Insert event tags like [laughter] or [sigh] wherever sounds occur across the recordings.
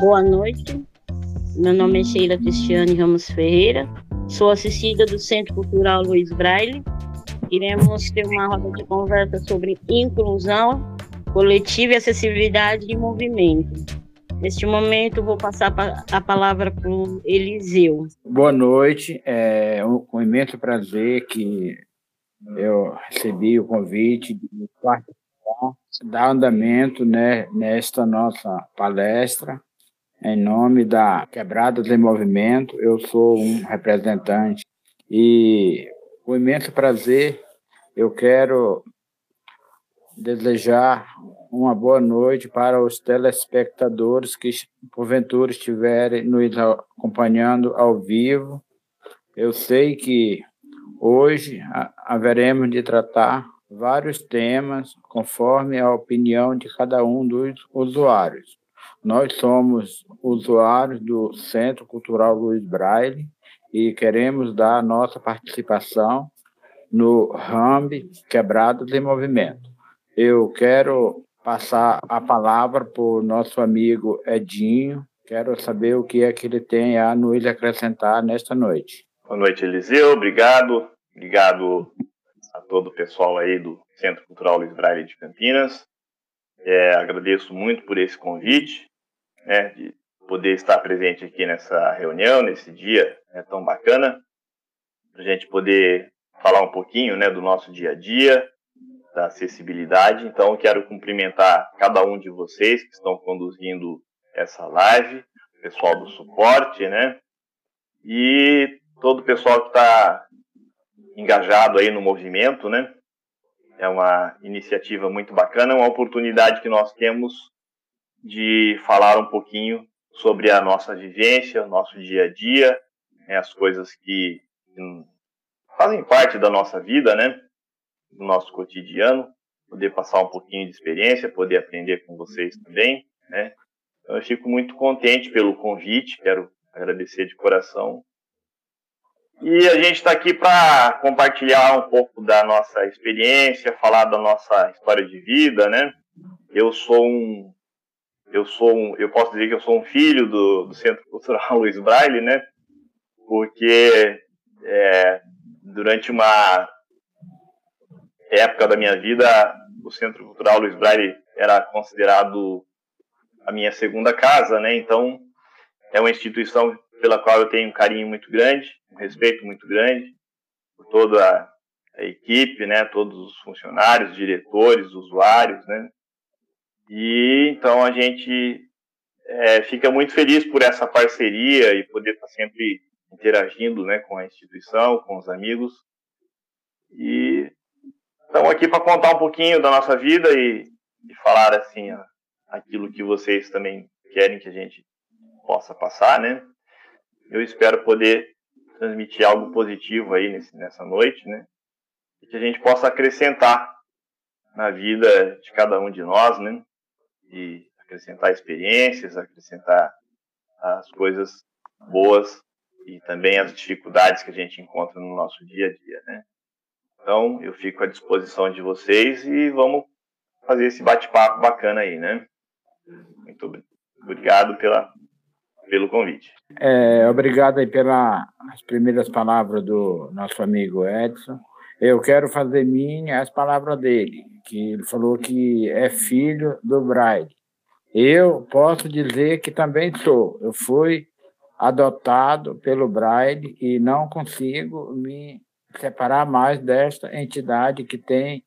Boa noite. Meu nome é Sheila Cristiane Ramos Ferreira. Sou assistida do Centro Cultural Luiz Braille. Iremos ter uma roda de conversa sobre inclusão coletiva e acessibilidade de movimento. Neste momento, vou passar a palavra para o Eliseu. Boa noite. É um imenso prazer que eu recebi o convite de participar, dar andamento né, nesta nossa palestra. Em nome da Quebrada de Movimento, eu sou um representante e com imenso prazer eu quero desejar uma boa noite para os telespectadores que porventura estiverem nos acompanhando ao vivo. Eu sei que hoje haveremos de tratar vários temas conforme a opinião de cada um dos usuários. Nós somos usuários do Centro Cultural Luiz Braille e queremos dar nossa participação no RAMB Quebrados em Movimento. Eu quero passar a palavra para o nosso amigo Edinho. Quero saber o que é que ele tem a nos acrescentar nesta noite. Boa noite, Eliseu. Obrigado. Obrigado a todo o pessoal aí do Centro Cultural Luiz Braille de Campinas. É, agradeço muito por esse convite, né, de poder estar presente aqui nessa reunião, nesse dia né, tão bacana, para a gente poder falar um pouquinho né, do nosso dia a dia, da acessibilidade. Então, quero cumprimentar cada um de vocês que estão conduzindo essa live, o pessoal do suporte, né? E todo o pessoal que está engajado aí no movimento, né? É uma iniciativa muito bacana, uma oportunidade que nós temos de falar um pouquinho sobre a nossa vivência, o nosso dia a dia, né? as coisas que fazem parte da nossa vida, né? do nosso cotidiano, poder passar um pouquinho de experiência, poder aprender com vocês também, né? Então, eu fico muito contente pelo convite, quero agradecer de coração. E a gente está aqui para compartilhar um pouco da nossa experiência, falar da nossa história de vida, né? Eu sou um, eu sou um, eu posso dizer que eu sou um filho do, do Centro Cultural [laughs] Luiz Braille, né? Porque é, durante uma época da minha vida, o Centro Cultural Luiz Braille era considerado a minha segunda casa, né? Então, é uma instituição pela qual eu tenho um carinho muito grande, um respeito muito grande por toda a, a equipe, né? Todos os funcionários, diretores, usuários, né? E então a gente é, fica muito feliz por essa parceria e poder estar sempre interagindo, né, com a instituição, com os amigos. E Estamos aqui para contar um pouquinho da nossa vida e, e falar assim aquilo que vocês também querem que a gente possa passar, né? Eu espero poder transmitir algo positivo aí nesse, nessa noite, né? E que a gente possa acrescentar na vida de cada um de nós, né? E acrescentar experiências, acrescentar as coisas boas e também as dificuldades que a gente encontra no nosso dia a dia, né? Então, eu fico à disposição de vocês e vamos fazer esse bate-papo bacana aí, né? Muito obrigado pela, pelo convite. É, obrigado aí pelas primeiras palavras do nosso amigo Edson. Eu quero fazer minha as palavras dele, que ele falou que é filho do Braille. Eu posso dizer que também sou. Eu fui adotado pelo Braille e não consigo me separar mais desta entidade que tem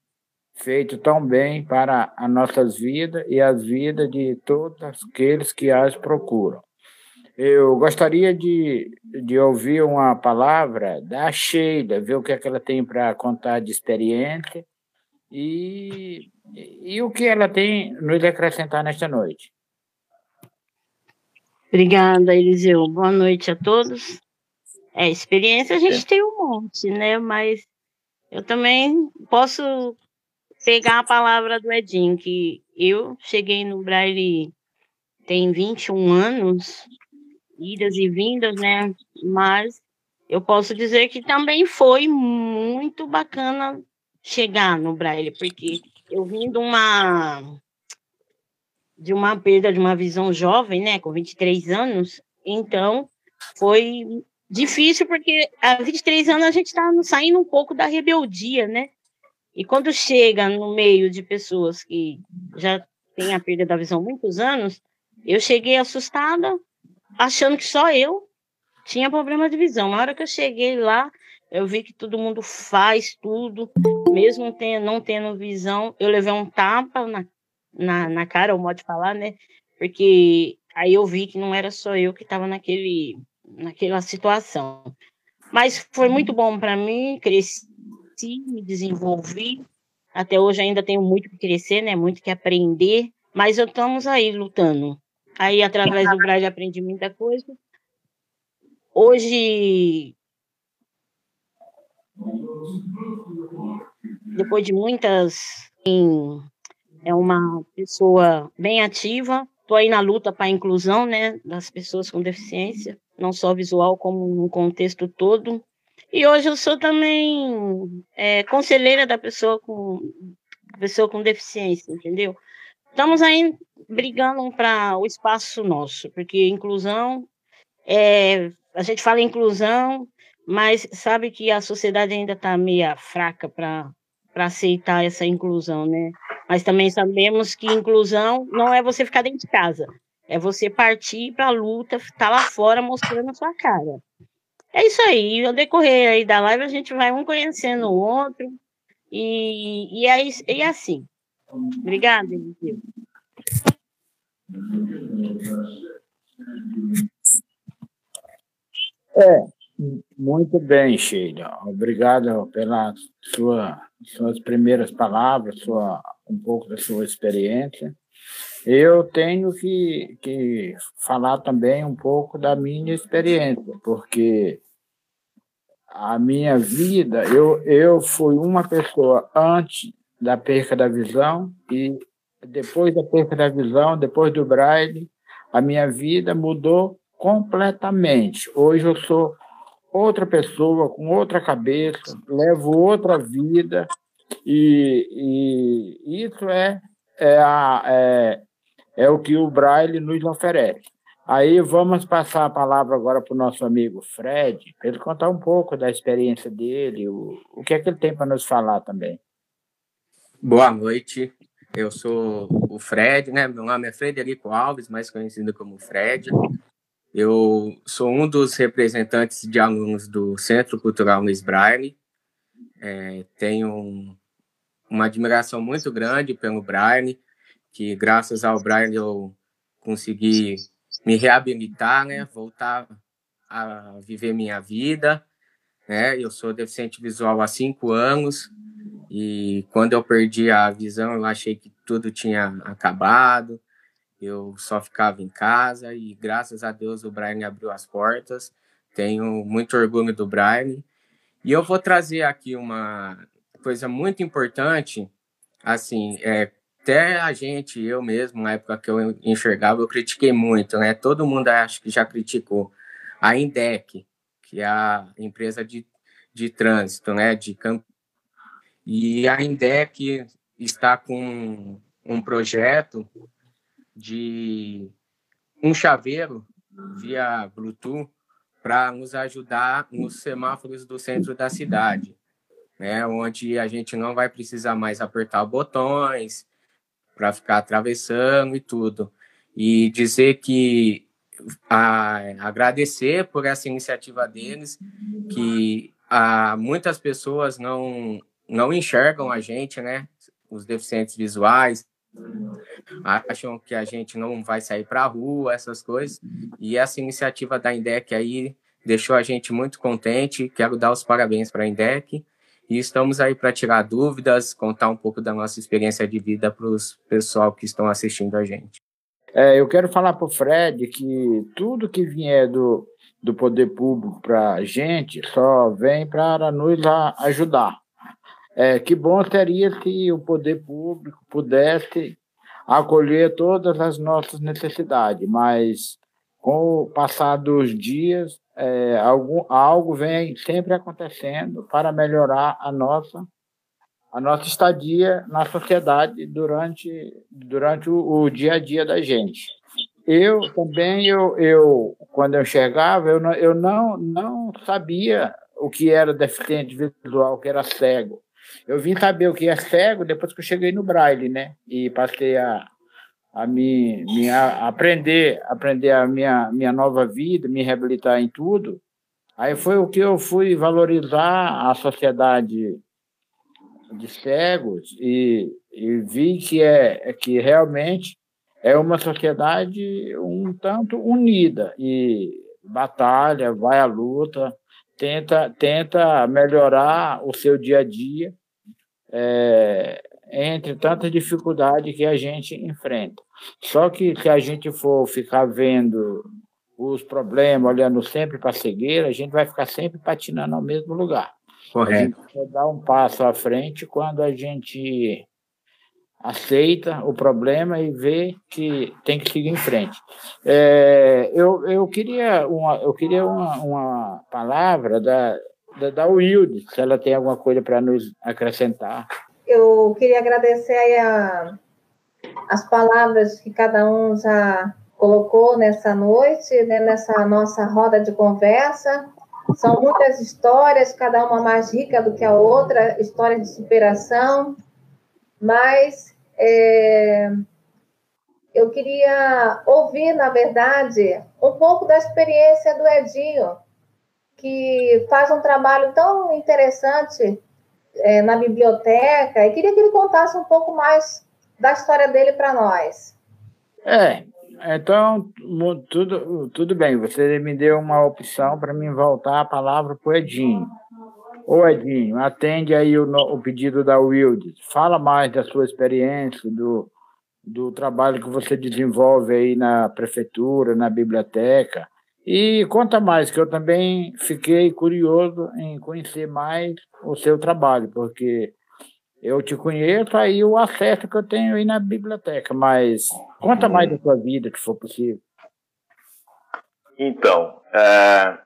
feito tão bem para as nossas vidas e as vidas de todos aqueles que as procuram. Eu gostaria de, de ouvir uma palavra da Sheila, ver o que, é que ela tem para contar de experiência e, e o que ela tem nos acrescentar nesta noite. Obrigada, Eliseu. Boa noite a todos. É, experiência a gente tem um monte, né? Mas eu também posso pegar a palavra do Edinho, que eu cheguei no Braille tem 21 anos, idas e vindas, né? Mas eu posso dizer que também foi muito bacana chegar no Braille, porque eu vim de uma de uma perda de uma visão jovem, né, com 23 anos. Então, foi difícil porque há 23 anos a gente está saindo um pouco da rebeldia, né? E quando chega no meio de pessoas que já têm a perda da visão há muitos anos, eu cheguei assustada, achando que só eu tinha problema de visão. Na hora que eu cheguei lá, eu vi que todo mundo faz tudo, mesmo tendo, não tendo visão. Eu levei um tapa na, na, na cara, o modo de falar, né? Porque aí eu vi que não era só eu que estava naquele, naquela situação. Mas foi muito bom para mim, cresci, me desenvolvi. Até hoje ainda tenho muito que crescer, né? Muito que aprender, mas estamos aí lutando. Aí, através do Braille, aprendi muita coisa. Hoje, depois de muitas, é uma pessoa bem ativa. Estou aí na luta para a inclusão, né, das pessoas com deficiência, não só visual como no contexto todo. E hoje eu sou também é, conselheira da pessoa com pessoa com deficiência, entendeu? Estamos aí brigando para o espaço nosso, porque inclusão é, a gente fala inclusão, mas sabe que a sociedade ainda está meio fraca para aceitar essa inclusão, né? Mas também sabemos que inclusão não é você ficar dentro de casa, é você partir para a luta, estar tá lá fora mostrando a sua cara. É isso aí, ao decorrer aí da live a gente vai um conhecendo o outro, e, e, é, e é assim. Obrigada, Eliseu. É, muito bem, Sheila. Obrigado pelas sua, suas primeiras palavras, sua, um pouco da sua experiência. Eu tenho que, que falar também um pouco da minha experiência, porque a minha vida, eu, eu fui uma pessoa antes da perca da visão e depois da perca da visão, depois do Braille, a minha vida mudou completamente. Hoje eu sou outra pessoa, com outra cabeça, levo outra vida, e, e isso é, é, a, é, é o que o Braille nos oferece. Aí vamos passar a palavra agora para o nosso amigo Fred, para ele contar um pouco da experiência dele, o, o que é que ele tem para nos falar também. Boa noite, eu sou o Fred, né? Meu nome é Frederico Alves, mais conhecido como Fred. Eu sou um dos representantes de alunos do Centro Cultural Luiz Braille. É, tenho uma admiração muito grande pelo Braille, que graças ao Braille eu consegui me reabilitar, né? Voltar a viver minha vida. Né? Eu sou deficiente visual há cinco anos e quando eu perdi a visão, eu achei que tudo tinha acabado. Eu só ficava em casa e graças a Deus o Brian abriu as portas. Tenho muito orgulho do Brian. E eu vou trazer aqui uma coisa muito importante, assim, é, até a gente, eu mesmo, na época que eu enxergava, eu critiquei muito, né? Todo mundo acho que já criticou. A Indec, que é a empresa de, de trânsito, né? De camp e a INDEC está com um projeto de um chaveiro via Bluetooth para nos ajudar nos semáforos do centro da cidade, né? onde a gente não vai precisar mais apertar botões para ficar atravessando e tudo. E dizer que a, agradecer por essa iniciativa deles, que a, muitas pessoas não não enxergam a gente, né? Os deficientes visuais acham que a gente não vai sair para a rua, essas coisas. E essa iniciativa da Indec aí deixou a gente muito contente. Quero dar os parabéns para a Indec. E estamos aí para tirar dúvidas, contar um pouco da nossa experiência de vida para os pessoal que estão assistindo a gente. É, eu quero falar para o Fred que tudo que vier do, do poder público para a gente só vem para nos ajudar. É, que bom seria se o poder público pudesse acolher todas as nossas necessidades, mas com o passar dos dias, é, algum, algo vem sempre acontecendo para melhorar a nossa, a nossa estadia na sociedade durante, durante o, o dia a dia da gente. Eu também, eu, eu quando eu enxergava, eu, não, eu não, não sabia o que era deficiente visual, o que era cego. Eu vim saber o que é cego depois que eu cheguei no Braille, né? E passei a, a me, me a aprender, aprender a minha, minha nova vida, me reabilitar em tudo. Aí foi o que eu fui valorizar a sociedade de cegos e, e vi que é que realmente é uma sociedade um tanto unida e batalha, vai à luta, tenta tenta melhorar o seu dia a dia é, entre tanta dificuldade que a gente enfrenta. Só que se a gente for ficar vendo os problemas, olhando sempre para a cegueira, a gente vai ficar sempre patinando no mesmo lugar. Correto. A gente dar um passo à frente quando a gente aceita o problema e vê que tem que seguir em frente. É, eu, eu queria uma, eu queria uma, uma palavra da, da, da Wilde, se ela tem alguma coisa para nos acrescentar. Eu queria agradecer a, as palavras que cada um já colocou nessa noite, né, nessa nossa roda de conversa. São muitas histórias, cada uma mais rica do que a outra, histórias de superação, mas é, eu queria ouvir, na verdade, um pouco da experiência do Edinho, que faz um trabalho tão interessante é, na biblioteca, e queria que ele contasse um pouco mais da história dele para nós. É, então, tudo, tudo bem, você me deu uma opção para mim voltar a palavra para o Edinho. Ô Edinho, atende aí o, o pedido da Wilde. Fala mais da sua experiência, do, do trabalho que você desenvolve aí na prefeitura, na biblioteca. E conta mais, que eu também fiquei curioso em conhecer mais o seu trabalho, porque eu te conheço aí o acesso que eu tenho aí na biblioteca, mas conta mais da sua vida, que for possível. Então, é,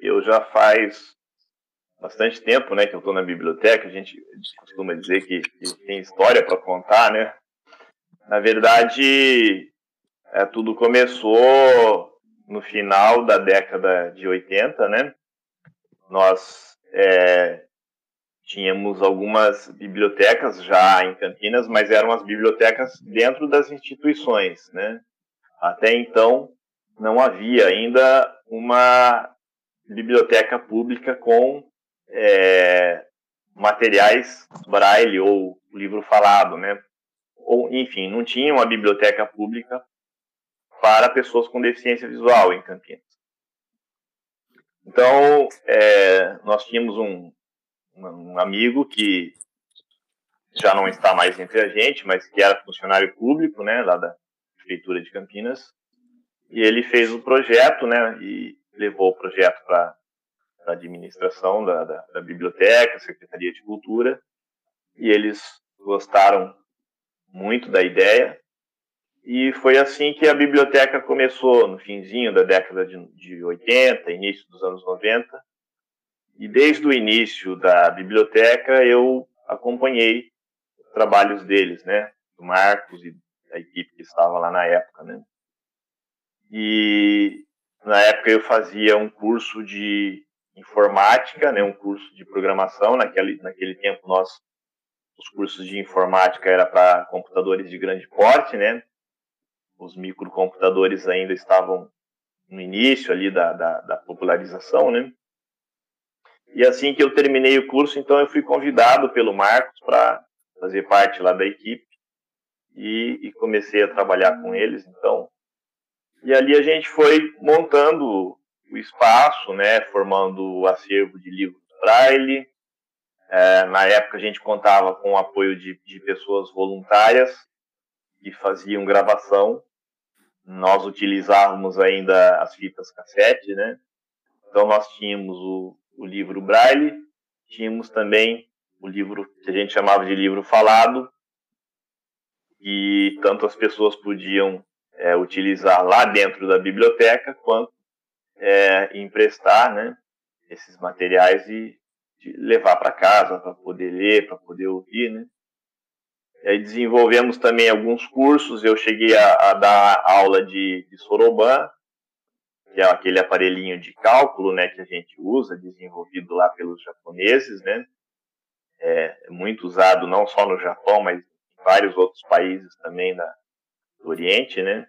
eu já faz bastante tempo, né, que eu estou na biblioteca. A gente costuma dizer que, que tem história para contar, né? Na verdade, é, tudo começou no final da década de 80, né? Nós é, tínhamos algumas bibliotecas já em Campinas, mas eram as bibliotecas dentro das instituições, né? Até então não havia ainda uma biblioteca pública com é, materiais braille ou livro falado, né? Ou, enfim, não tinha uma biblioteca pública para pessoas com deficiência visual em Campinas. Então, é, nós tínhamos um, um amigo que já não está mais entre a gente, mas que era funcionário público, né, lá da prefeitura de Campinas, e ele fez o projeto, né, e levou o projeto para a administração da, da, da, biblioteca, Secretaria de Cultura, e eles gostaram muito da ideia, e foi assim que a biblioteca começou, no finzinho da década de, de 80, início dos anos 90, e desde o início da biblioteca eu acompanhei os trabalhos deles, né? Do Marcos e da equipe que estava lá na época, né? E na época eu fazia um curso de informática, né? Um curso de programação. Naquele, naquele tempo nós os cursos de informática era para computadores de grande porte, né? Os microcomputadores ainda estavam no início ali da, da, da popularização, né? E assim que eu terminei o curso, então eu fui convidado pelo Marcos para fazer parte lá da equipe e, e, comecei a trabalhar com eles. Então, e ali a gente foi montando o espaço, né, formando o acervo de livros braille. É, na época a gente contava com o apoio de, de pessoas voluntárias que faziam gravação. Nós utilizávamos ainda as fitas cassete, né? Então nós tínhamos o, o livro Braille, tínhamos também o livro que a gente chamava de livro falado, e tanto as pessoas podiam é, utilizar lá dentro da biblioteca, quanto é, emprestar né, esses materiais e levar para casa para poder ler, para poder ouvir, né? Aí desenvolvemos também alguns cursos. Eu cheguei a, a dar aula de, de Soroban, que é aquele aparelhinho de cálculo, né, que a gente usa, desenvolvido lá pelos japoneses, né? É, é muito usado não só no Japão, mas em vários outros países também da, do Oriente, né?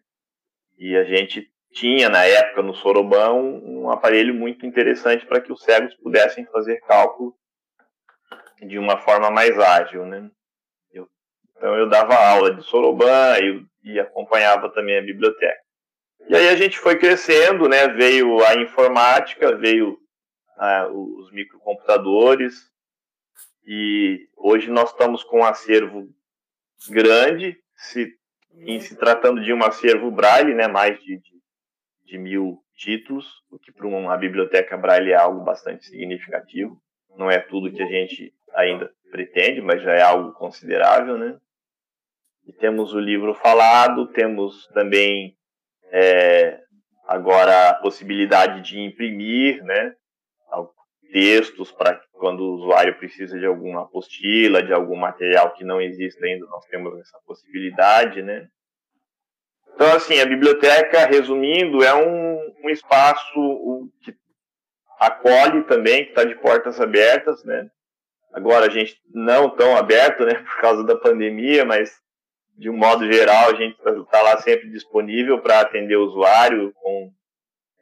E a gente tinha na época no Sorobão um, um aparelho muito interessante para que os cegos pudessem fazer cálculo de uma forma mais ágil, né? Então eu dava aula de Soroban e, e acompanhava também a biblioteca. E aí a gente foi crescendo, né? Veio a informática, veio ah, os microcomputadores e hoje nós estamos com um acervo grande, se, em se tratando de um acervo Braille, né? Mais de, de, de mil títulos, o que para uma biblioteca Braille é algo bastante significativo. Não é tudo que a gente ainda pretende, mas já é algo considerável, né? E temos o livro falado, temos também é, agora a possibilidade de imprimir, né? Textos para quando o usuário precisa de alguma apostila, de algum material que não existe ainda, nós temos essa possibilidade, né? Então, assim, a biblioteca, resumindo, é um, um espaço que acolhe também, que está de portas abertas, né? Agora a gente não tão aberto, né, [laughs] por causa da pandemia, mas de um modo geral a gente está lá sempre disponível para atender o usuário com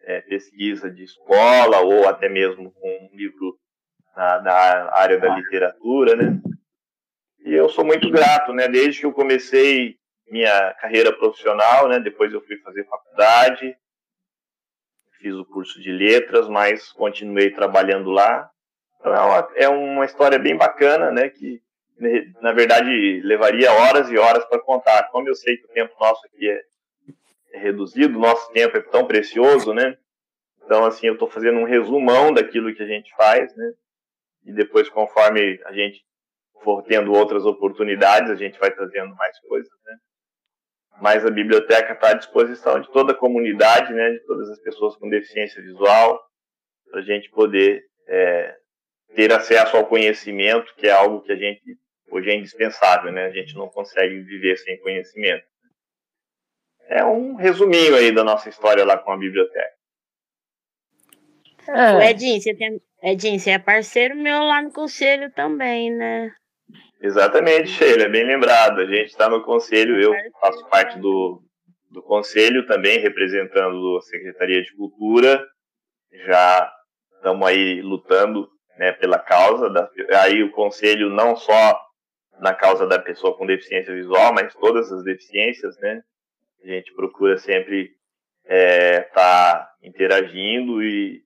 é, pesquisa de escola ou até mesmo com um livro na, na, área da literatura, né? E eu sou muito grato, né? Desde que eu comecei minha carreira profissional, né? Depois eu fui fazer faculdade, fiz o curso de letras, mas continuei trabalhando lá. Então é uma, é uma história bem bacana, né? Que na verdade levaria horas e horas para contar. Como eu sei que o tempo nosso aqui é, é reduzido, nosso tempo é tão precioso, né? Então assim eu estou fazendo um resumão daquilo que a gente faz, né? E depois conforme a gente for tendo outras oportunidades, a gente vai trazendo mais coisas, né? Mas a biblioteca está à disposição de toda a comunidade, né? De todas as pessoas com deficiência visual, para a gente poder é, ter acesso ao conhecimento, que é algo que a gente hoje é indispensável, né? A gente não consegue viver sem conhecimento. É um resuminho aí da nossa história lá com a biblioteca. É. Edinho, você tem... Edinho, você é parceiro meu lá no conselho também, né? Exatamente, Sheila, bem lembrado. A gente está no conselho, eu faço parte do, do conselho também, representando a Secretaria de Cultura. Já estamos aí lutando né, pela causa. Da, aí o conselho não só na causa da pessoa com deficiência visual, mas todas as deficiências, né? A gente procura sempre estar é, tá interagindo e,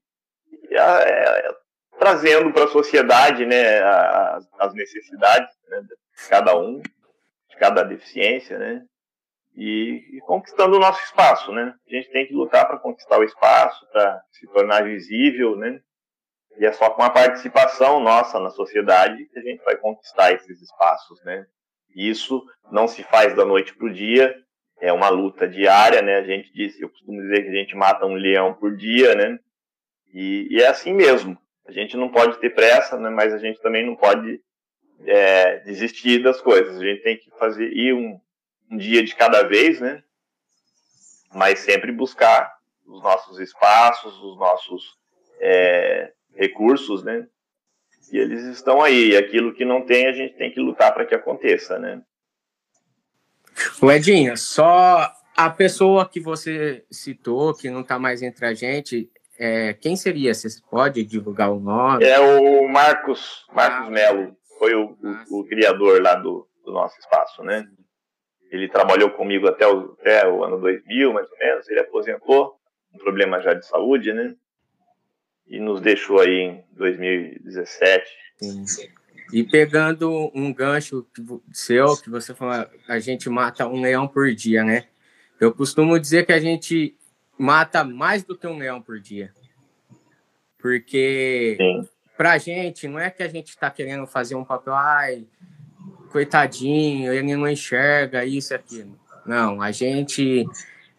e é, trazendo para a sociedade, né, as, as necessidades né, de cada um, de cada deficiência, né? E, e, conquistando o nosso espaço, né? A gente tem que lutar para conquistar o espaço, para se tornar visível, né? E é só com a participação nossa na sociedade que a gente vai conquistar esses espaços, né? Isso não se faz da noite para o dia, é uma luta diária, né? A gente disse, eu costumo dizer que a gente mata um leão por dia, né? E, e é assim mesmo. A gente não pode ter pressa, né? Mas a gente também não pode é, desistir das coisas. A gente tem que fazer ir um, um dia de cada vez, né? Mas sempre buscar os nossos espaços, os nossos é, recursos, né? E eles estão aí. E aquilo que não tem, a gente tem que lutar para que aconteça, né? O Edinho, só a pessoa que você citou, que não está mais entre a gente, é, quem seria? Você pode divulgar o nome? É o Marcos, Marcos ah, Melo. Foi o, o, o, criador lá do, do nosso espaço, né? Ele trabalhou comigo até o, até o ano 2000, mais ou menos. Ele aposentou, um problema já de saúde, né? E nos deixou aí em 2017. Sim. E pegando um gancho seu, que você falou, a gente mata um leão por dia, né? Eu costumo dizer que a gente mata mais do que um leão por dia. Porque Sim. pra gente, não é que a gente está querendo fazer um papel, ai, coitadinho, ele não enxerga isso e aquilo. Não, a gente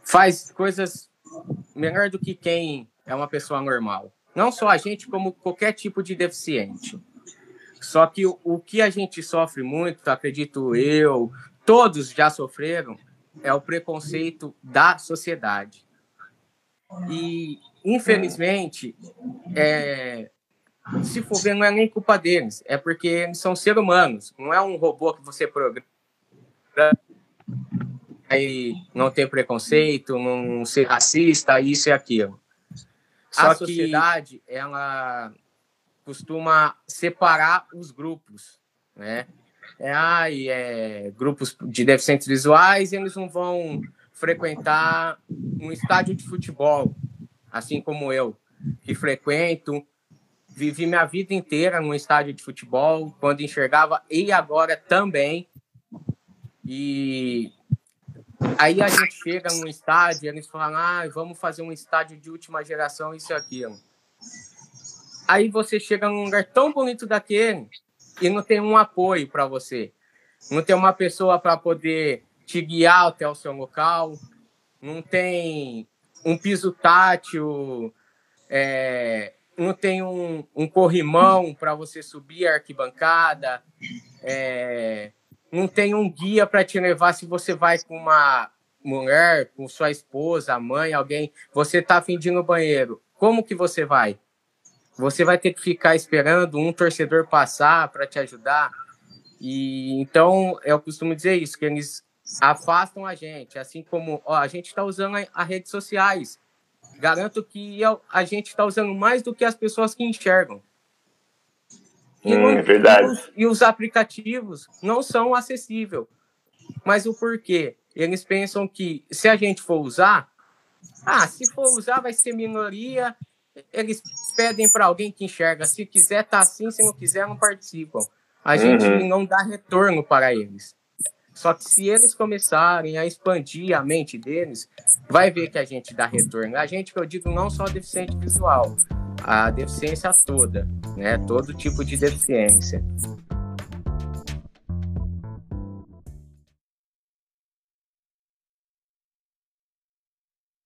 faz coisas melhor do que quem é uma pessoa normal. Não só a gente, como qualquer tipo de deficiente. Só que o, o que a gente sofre muito, acredito eu, todos já sofreram, é o preconceito da sociedade. E, infelizmente, é, se for ver, não é nem culpa deles, é porque eles são seres humanos, não é um robô que você programa aí não ter preconceito, não ser racista, isso e aquilo. Só a sociedade, que... ela costuma separar os grupos, né? É, ai, é, grupos de deficientes visuais, eles não vão frequentar um estádio de futebol, assim como eu, que frequento, vivi minha vida inteira num estádio de futebol, quando enxergava, e agora também. E aí a gente chega num estádio, eles falam, ah, vamos fazer um estádio de última geração, isso e aquilo. Aí você chega num lugar tão bonito daquele e não tem um apoio para você. Não tem uma pessoa para poder te guiar até o seu local. Não tem um piso tátil. É, não tem um, um corrimão para você subir a arquibancada. É, não tem um guia para te levar se você vai com uma mulher, com sua esposa, mãe, alguém. Você de ir no banheiro. Como que você vai? Você vai ter que ficar esperando um torcedor passar para te ajudar. E então eu costumo dizer isso, que eles afastam a gente, assim como ó, a gente está usando as redes sociais. Garanto que a gente está usando mais do que as pessoas que enxergam. E, hum, é verdade. E os aplicativos não são acessíveis. Mas o porquê? Eles pensam que se a gente for usar, ah, se for usar vai ser minoria eles pedem para alguém que enxerga. Se quiser, tá assim. Se não quiser, não participam. A gente uhum. não dá retorno para eles. Só que se eles começarem a expandir a mente deles, vai ver que a gente dá retorno. A gente, que eu digo, não só deficiente visual, a deficiência toda, né? Todo tipo de deficiência.